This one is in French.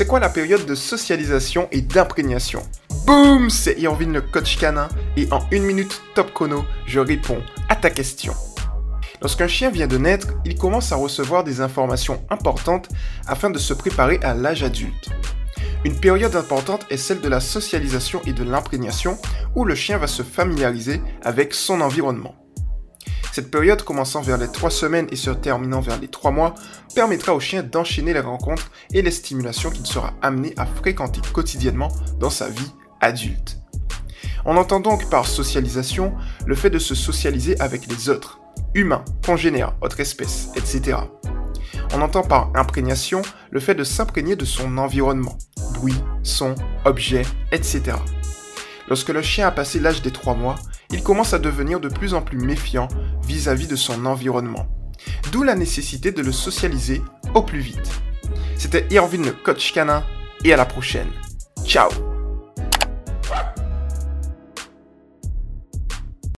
C'est quoi la période de socialisation et d'imprégnation Boum C'est Irvine le coach canin et en une minute top chrono, je réponds à ta question. Lorsqu'un chien vient de naître, il commence à recevoir des informations importantes afin de se préparer à l'âge adulte. Une période importante est celle de la socialisation et de l'imprégnation où le chien va se familiariser avec son environnement. Cette période commençant vers les 3 semaines et se terminant vers les 3 mois permettra au chien d'enchaîner les rencontres et les stimulations qu'il sera amené à fréquenter quotidiennement dans sa vie adulte. On entend donc par socialisation le fait de se socialiser avec les autres, humains, congénères, autres espèces, etc. On entend par imprégnation le fait de s'imprégner de son environnement, bruit, son, objet, etc. Lorsque le chien a passé l'âge des 3 mois, il commence à devenir de plus en plus méfiant vis-à-vis de son environnement. D'où la nécessité de le socialiser au plus vite. C'était Irvine le coach canin et à la prochaine. Ciao